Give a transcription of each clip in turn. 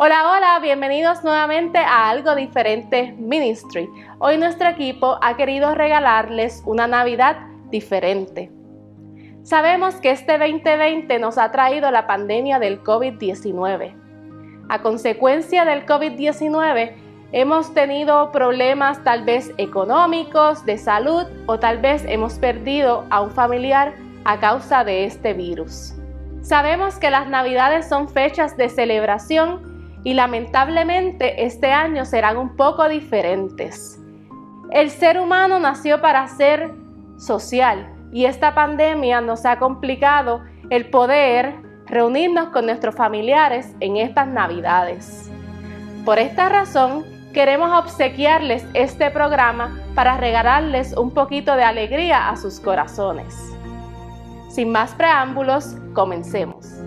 Hola, hola, bienvenidos nuevamente a Algo Diferente Ministry. Hoy nuestro equipo ha querido regalarles una Navidad diferente. Sabemos que este 2020 nos ha traído la pandemia del COVID-19. A consecuencia del COVID-19 hemos tenido problemas tal vez económicos, de salud o tal vez hemos perdido a un familiar a causa de este virus. Sabemos que las navidades son fechas de celebración y lamentablemente este año serán un poco diferentes. El ser humano nació para ser social y esta pandemia nos ha complicado el poder reunirnos con nuestros familiares en estas navidades. Por esta razón, queremos obsequiarles este programa para regalarles un poquito de alegría a sus corazones. Sin más preámbulos, comencemos.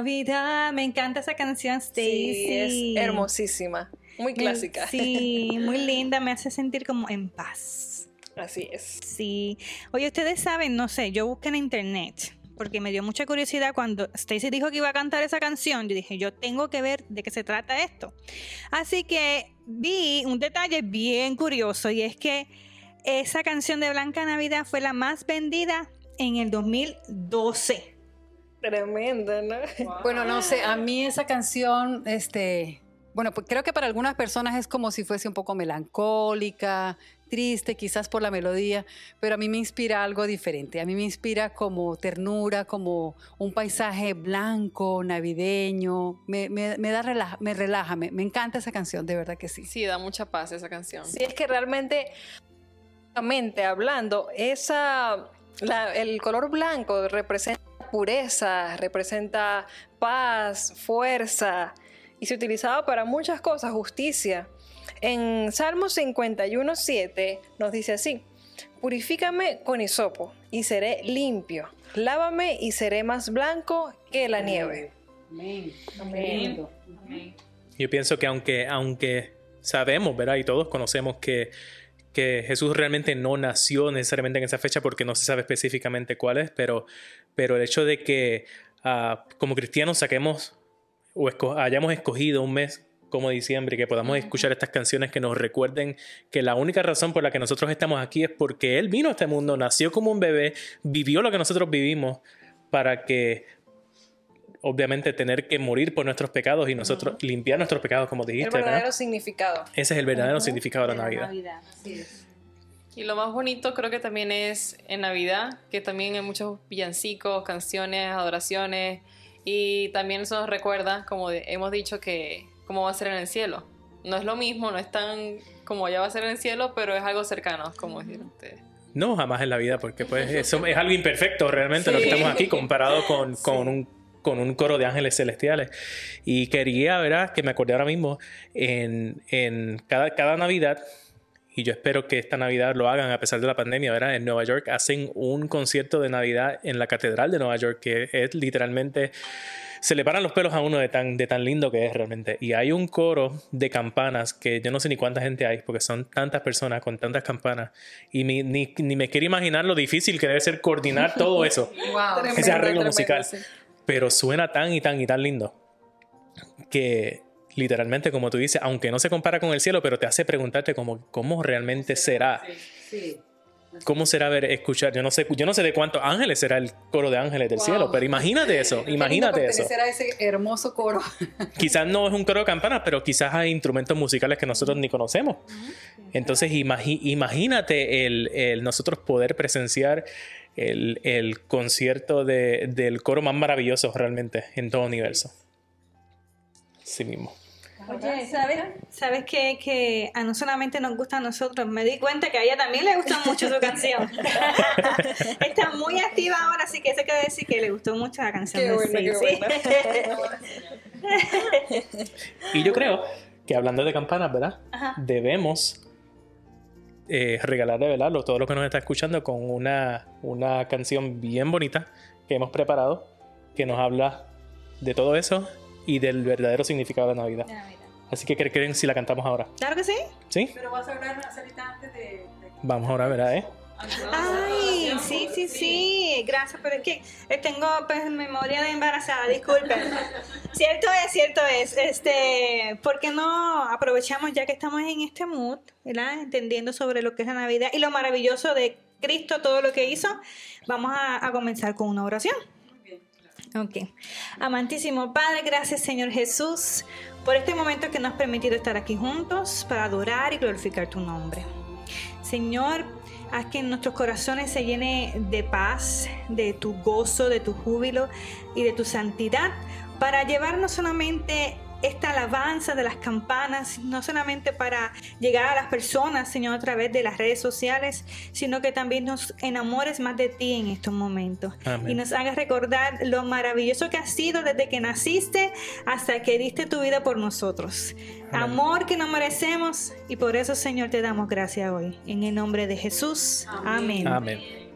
Navidad. Me encanta esa canción, Stacy. Sí, es hermosísima. Muy clásica. Sí, muy linda. Me hace sentir como en paz. Así es. Sí. Oye, ustedes saben, no sé, yo busqué en internet porque me dio mucha curiosidad cuando Stacy dijo que iba a cantar esa canción. Yo dije, yo tengo que ver de qué se trata esto. Así que vi un detalle bien curioso y es que esa canción de Blanca Navidad fue la más vendida en el 2012. Tremenda, ¿no? Bueno, no sé, a mí esa canción, este, Bueno, pues creo que para algunas personas es como si fuese un poco melancólica, triste, quizás por la melodía, pero a mí me inspira algo diferente. A mí me inspira como ternura, como un paisaje blanco, navideño. Me, da relaja, me relaja, me, encanta esa canción, de verdad que sí. Sí, da mucha paz esa canción. Sí, es que realmente, hablando, esa, el color blanco representa pureza, representa paz, fuerza y se utilizaba para muchas cosas, justicia. En Salmos 51.7 nos dice así, purifícame con hisopo y seré limpio, lávame y seré más blanco que la nieve. Amén. Amén. Yo pienso que aunque, aunque sabemos, ¿verdad? Y todos conocemos que, que Jesús realmente no nació necesariamente en esa fecha porque no se sabe específicamente cuál es, pero, pero el hecho de que ah, como cristianos saquemos o hayamos escogido un mes como diciembre, que podamos escuchar estas canciones que nos recuerden que la única razón por la que nosotros estamos aquí es porque Él vino a este mundo, nació como un bebé, vivió lo que nosotros vivimos para que obviamente tener que morir por nuestros pecados y nosotros limpiar nuestros pecados, como dijiste. El verdadero significado. Ese es el verdadero significado de la Navidad. Y lo más bonito creo que también es en Navidad, que también hay muchos villancicos, canciones, adoraciones y también eso nos recuerda, como hemos dicho, que cómo va a ser en el cielo. No es lo mismo, no es tan como ya va a ser en el cielo, pero es algo cercano, como dijeron ustedes. No, jamás en la vida, porque pues eso es algo imperfecto realmente lo que estamos aquí comparado con, con un con un coro de ángeles celestiales. Y quería, ¿verdad? Que me acordé ahora mismo, en, en cada, cada Navidad y yo espero que esta Navidad lo hagan a pesar de la pandemia, ¿verdad? En Nueva York hacen un concierto de Navidad en la Catedral de Nueva York que es literalmente se le paran los pelos a uno de tan, de tan lindo que es realmente. Y hay un coro de campanas que yo no sé ni cuánta gente hay, porque son tantas personas con tantas campanas. Y ni, ni, me quiero imaginar lo difícil que debe ser coordinar todo eso, ese arreglo musical. Pero suena tan y tan y tan lindo que literalmente, como tú dices, aunque no se compara con el cielo, pero te hace preguntarte cómo, cómo realmente será. ¿Cómo será ver, escuchar? Yo no sé, yo no sé de cuántos ángeles será el coro de ángeles del cielo, pero imagínate eso, imagínate eso. a ese hermoso coro. quizás no es un coro de campanas, pero quizás hay instrumentos musicales que nosotros ni conocemos. Entonces, imagínate el, nosotros poder presenciar el, concierto del coro más maravilloso realmente en todo el universo. Sí mismo. Oye, ¿sabes, ¿sabes que, que a no solamente nos gusta a nosotros? Me di cuenta que a ella también le gustó mucho su canción. Está muy activa ahora, así que eso quiere decir que le gustó mucho la canción. y yo creo que hablando de campanas, ¿verdad? Debemos eh, regalarle, ¿verdad? Todo lo que nos está escuchando con una, una canción bien bonita que hemos preparado, que nos habla de todo eso y del verdadero significado de la Navidad. Así que, ¿qué creen si la cantamos ahora? Claro que sí. ¿Sí? Pero vas a hablar una antes de, Vamos ahora, ¿verdad? Eh? Ay, sí, sí, sí, gracias, pero es que eh, tengo pues, memoria de embarazada, disculpen. cierto es, cierto es, este, ¿por qué no aprovechamos ya que estamos en este mood, ¿verdad? Entendiendo sobre lo que es la Navidad y lo maravilloso de Cristo, todo lo que hizo, vamos a comenzar con una oración. Ok. Amantísimo Padre, gracias Señor Jesús por este momento que nos has permitido estar aquí juntos para adorar y glorificar tu nombre. Señor, haz que nuestros corazones se llenen de paz, de tu gozo, de tu júbilo y de tu santidad para llevarnos solamente esta alabanza de las campanas, no solamente para llegar a las personas, Señor, a través de las redes sociales, sino que también nos enamores más de ti en estos momentos. Y nos hagas recordar lo maravilloso que has sido desde que naciste hasta que diste tu vida por nosotros. Amor que no merecemos y por eso, Señor, te damos gracias hoy. En el nombre de Jesús. Amén. Amén.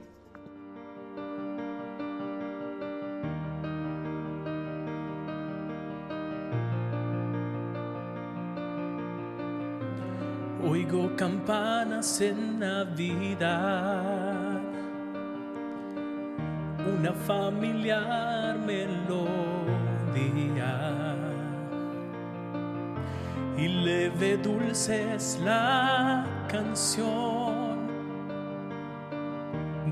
Oigo campanas en Navidad, una familiar melodía y leve dulce es la canción.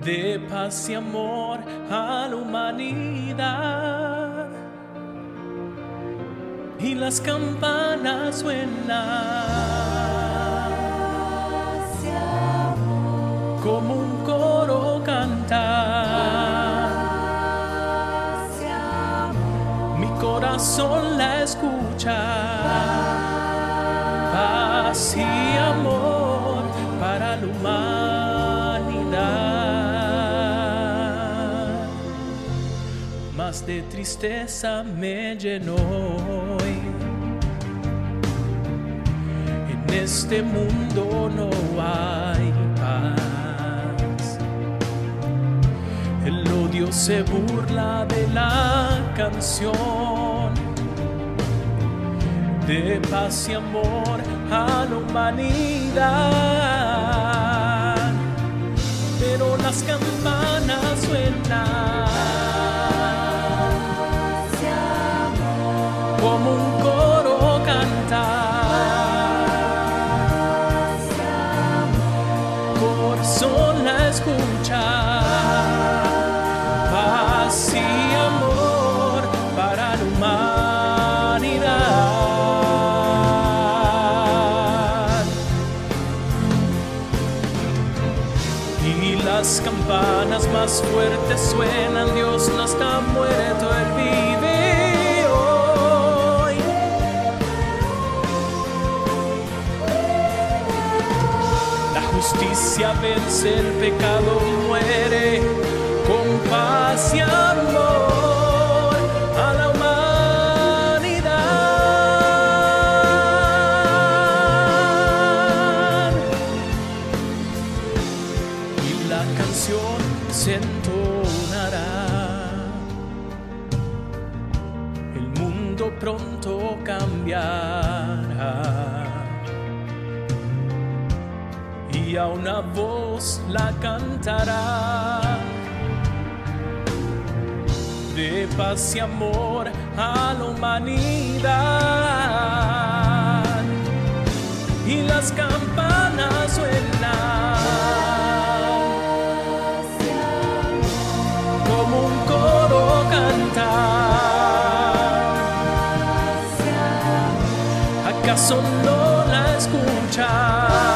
De paz y amor a la humanidad. Y las campanas suenan. Como un coro canta. Mi corazón la escucha. Paz y amor para la humanidad. Más de tristeza me llenó En este mundo no hay paz. El odio se burla de la canción de paz y amor a la humanidad. Pero las campanas suenan Corazón la escucha. Paz y amor para la humanidad. Y las campanas más fuertes suenan, Dios no está justicia vence, el pecado muere, con paz y amor Y a una voz la cantará. De paz y amor a la humanidad. Y las campanas suenan. como un coro canta. ¿Acaso no la escucha?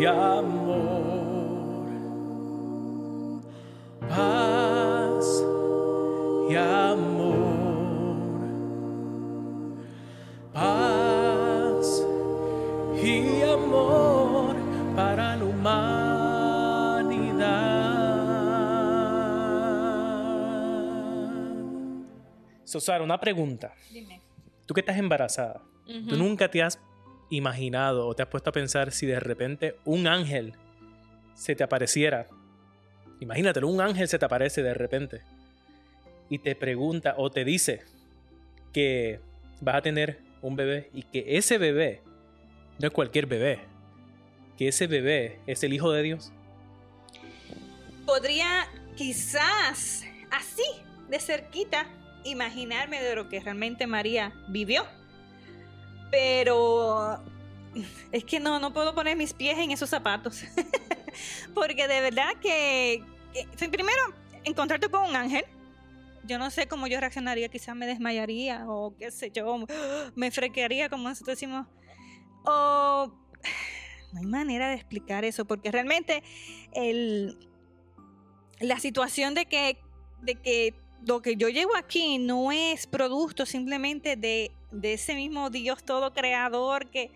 Y amor. Paz y amor. Paz y amor para la humanidad. Sosara, una pregunta. Dime. Tú que estás embarazada, ¿tú nunca te has imaginado o te has puesto a pensar si de repente un ángel se te apareciera? Imagínatelo, un ángel se te aparece de repente y te pregunta o te dice que vas a tener un bebé y que ese bebé no es cualquier bebé, que ese bebé es el Hijo de Dios. Podría quizás así, de cerquita, imaginarme de lo que realmente María vivió. Pero es que no, no puedo poner mis pies en esos zapatos. Porque de verdad que, primero, encontrarte con un ángel. Yo no sé cómo yo reaccionaría, quizás me desmayaría o qué sé yo, me frequearía como nosotros decimos. O no hay manera de explicar eso, porque realmente el, la situación de que, de que lo que yo llevo aquí no es producto simplemente de, de ese mismo Dios todo creador que,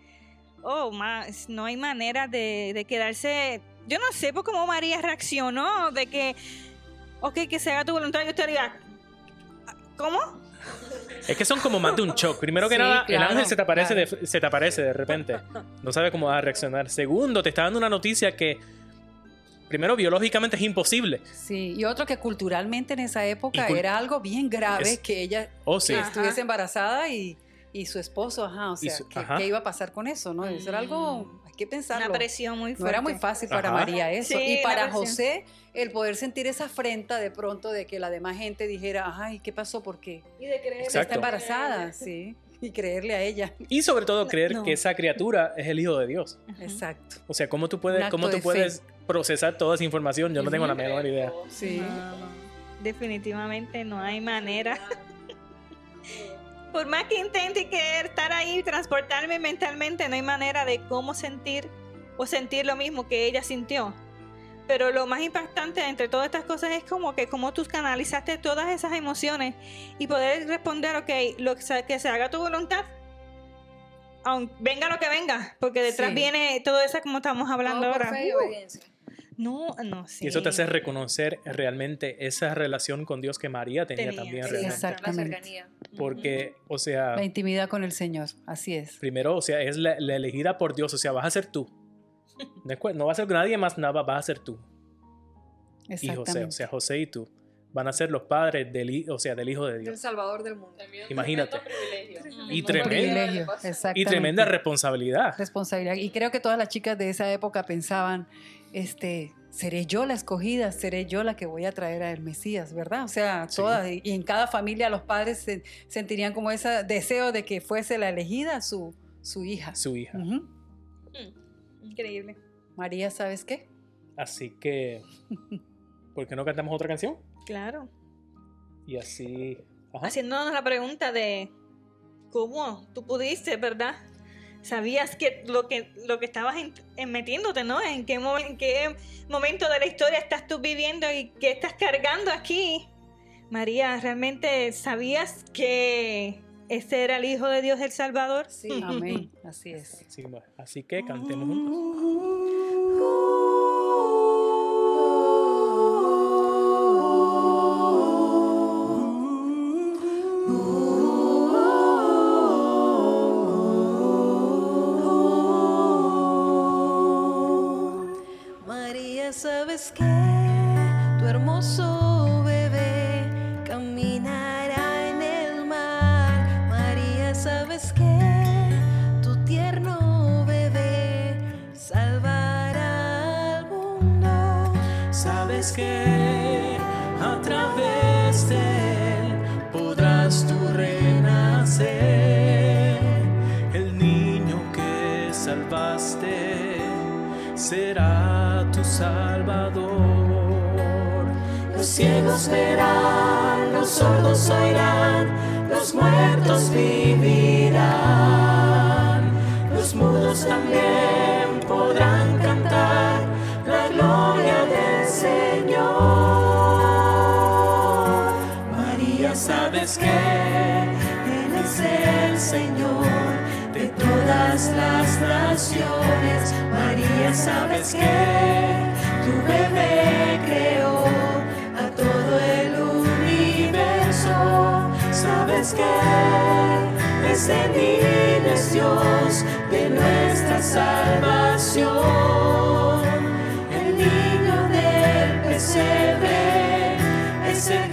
oh, más, no hay manera de, de quedarse, yo no sé por cómo María reaccionó, de que, ok, que se haga tu voluntad, yo estaría, ¿cómo? Es que son como más de un shock. Primero que Sí, nada, el ángel se te, aparece claro. de, se te aparece de repente. No sabe cómo vas a reaccionar. Segundo, te está dando una noticia que, primero, biológicamente es imposible. Sí, y otro que culturalmente en esa época era algo bien grave Es- que ella Oh, sí. estuviese embarazada y, y su esposo, ajá, o sea, su- ¿qué, ajá. qué iba a pasar con eso? ¿no? Eso era algo, hay que pensarlo. Una presión muy fuerte. No era muy fácil para Ajá. María eso. Sí, y para. José, el poder sentir esa afrenta de pronto de que la demás gente dijera, ay, ¿qué pasó? ¿Por qué? Y de creer Exacto. Está embarazada, sí. Y creerle a ella. Y sobre todo creer no. que esa criatura es el hijo de Dios. Exacto. O sea, ¿cómo tú puedes, cómo tú de puedes procesar toda esa información? Yo no tengo la menor idea. Sí. No, no. Definitivamente no hay manera. Por más que intente querer estar ahí y transportarme mentalmente, no hay manera de cómo sentir o sentir lo mismo que ella sintió. Pero lo más impactante entre todas estas cosas es como que como tú canalizaste todas esas emociones y poder responder, ok, lo que se, que se haga tu voluntad, venga lo que venga, porque detrás Sí. viene todo eso como estamos hablando Todo por ahora. fe y Uh, obediencia. No, no, sí. Y eso te hace reconocer realmente esa relación con Dios que María tenía, Tenía, también sí. realmente. Exactamente. La cercanía. Porque, o sea, La intimidad con el Señor, así es. primero, o sea, es la, la elegida por Dios, o sea, vas a ser tú. No va a ser nadie más, nada, vas a ser tú. Y José, o sea, José y tú van a ser los padres del, o sea, del Hijo de El Dios. Salvador del mundo. Imagínate. Y privilegio, Y tremenda responsabilidad. responsabilidad. Y creo que todas las chicas de esa época pensaban, este, seré yo la escogida, seré yo la que voy a traer al Mesías, ¿verdad? O sea, Sí. todas, y y en cada familia los padres se- sentirían como ese deseo de que fuese la elegida su, su hija. Su hija. Ujú. Increíble. María, ¿sabes qué? Así que, ¿por qué no cantamos otra canción? Claro. Y así. Ajá. Haciéndonos la pregunta de cómo tú pudiste, ¿verdad? Sabías que lo que lo que estabas en- en metiéndote, ¿no? En qué, mo- en qué momento de la historia estás tú viviendo y qué estás cargando aquí. María, ¿realmente sabías que ese era el Hijo de Dios el Salvador? Sí. Amén. Así es. Así, así que cantemos juntos. Sordos oirán, los muertos vivirán. Los mudos también podrán cantar la gloria del Señor. María, sabes que Él es el Señor de todas las naciones. María, sabes que tu bebé creó Sabes que ese niño es Dios de nuestra salvación. El niño del pesebre es el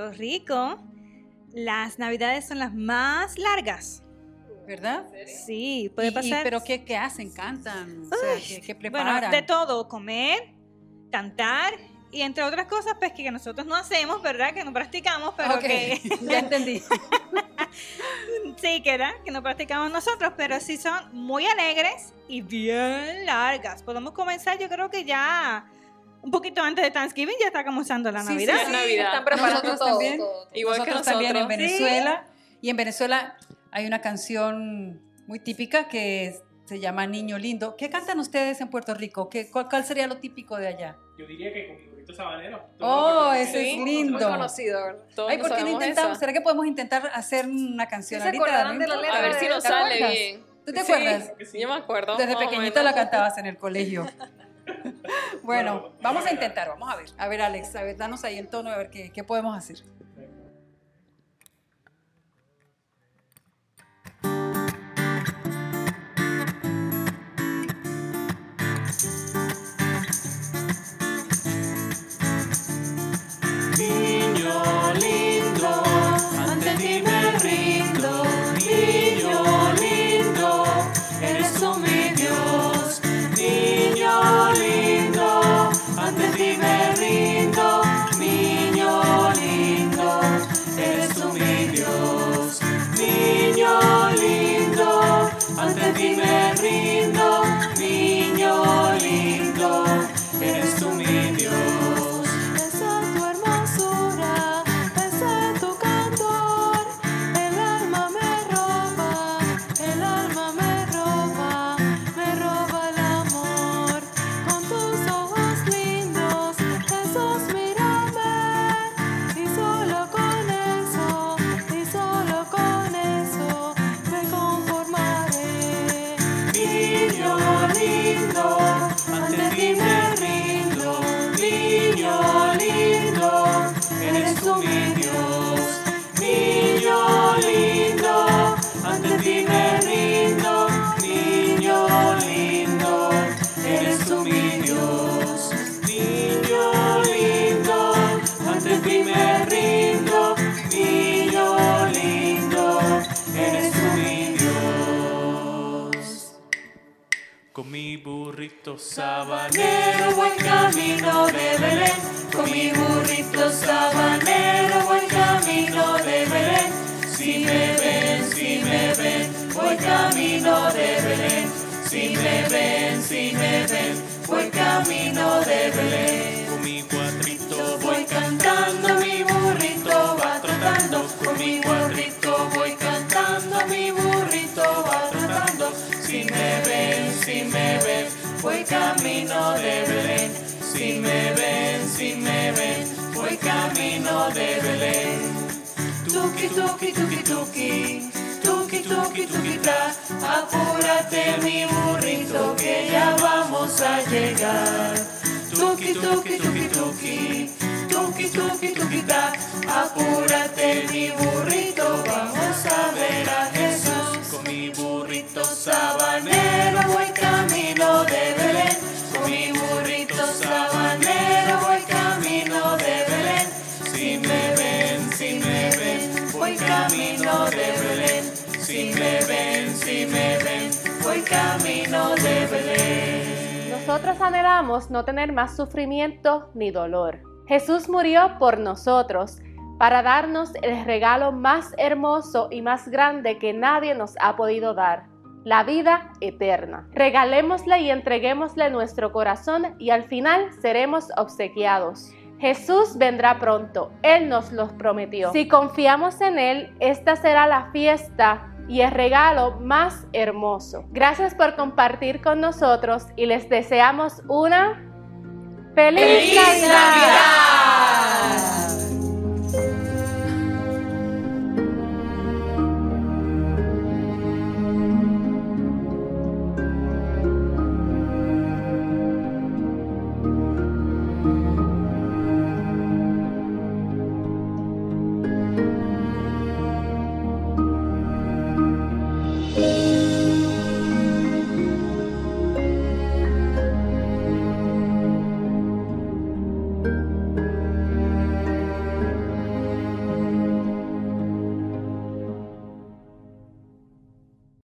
Puerto Rico las navidades son las más largas. ¿Verdad? Sí, puede Y- y- pasar. ¿Pero qué, qué hacen? ¿Cantan? O sea, ¿qué, qué bueno, preparan? de todo, comer, cantar y entre otras cosas, pues que nosotros no hacemos, ¿verdad? Que no practicamos, pero que ya entendí. sí, que, ¿verdad? que no practicamos nosotros, pero sí son muy alegres y bien largas. Podemos comenzar, yo creo que ya un poquito antes de Thanksgiving ya está comenzando la Sí, sí, Navidad. Ya es Navidad. Están preparando Nosotros todo, también. todo, todo. Igual que nosotros también en nosotros. Venezuela. Y en Venezuela hay una canción muy típica que se llama Niño Lindo. ¿Qué cantan ustedes en Puerto Rico? ¿Qué, cuál, cuál sería lo típico de allá? Yo diría que con mi burrito sabanero. Oh, ese Sí, es Muy lindo. conocido, ¿verdad? Todos Ay, ¿por qué no intentamos? esa. ¿Será que podemos intentar hacer una canción ¿Sí se ahorita? acordarán de la letra? A ver si nos ¿Te sale bien. ¿Tú te Sí, acuerdas? Yo me acuerdo. Desde menos. la cantabas en el colegio. bueno, vamos a intentar, vamos a ver. A ver, Alex, a ver, danos ahí el tono, a ver qué, qué podemos hacer. Con mi burrito Sabanero, buen camino de Belén. Con mi burrito sabanero, buen camino de Belén. Si me ven, si me ven, voy camino de Belén. Si me ven, si me ven, voy camino de Belén. Con mi cuatrito Voy cantando, voy camino de Belén. Si me ven, si me ven, voy camino de Belén. Tuki, tuki, tuki, tuki, tuki, tuki, tuki, ta. Apúrate, mi burrito, que ya vamos a llegar. Tuki, tuki, tuki, tuki, tuki, tuki, tuki, ta. Apúrate, mi burrito, vamos a ver a Jesús. Con mi burrito Sabanero, camino de Belén. Con mi burrito sabanero, voy camino de Belén. Si me ven, si me ven, voy camino de Belén. Si me ven, si me ven, voy camino de Belén. Nosotros anhelamos no tener más sufrimiento ni dolor. Jesús murió por nosotros, para darnos el regalo más hermoso y más grande que nadie nos ha podido dar, la vida eterna. Regalémosle y entreguémosle nuestro corazón y al final seremos obsequiados. Jesús vendrá pronto, Él nos lo prometió. Si confiamos en Él, esta será la fiesta y el regalo más hermoso. Gracias por compartir con nosotros y les deseamos una feliz, ¡Feliz Navidad!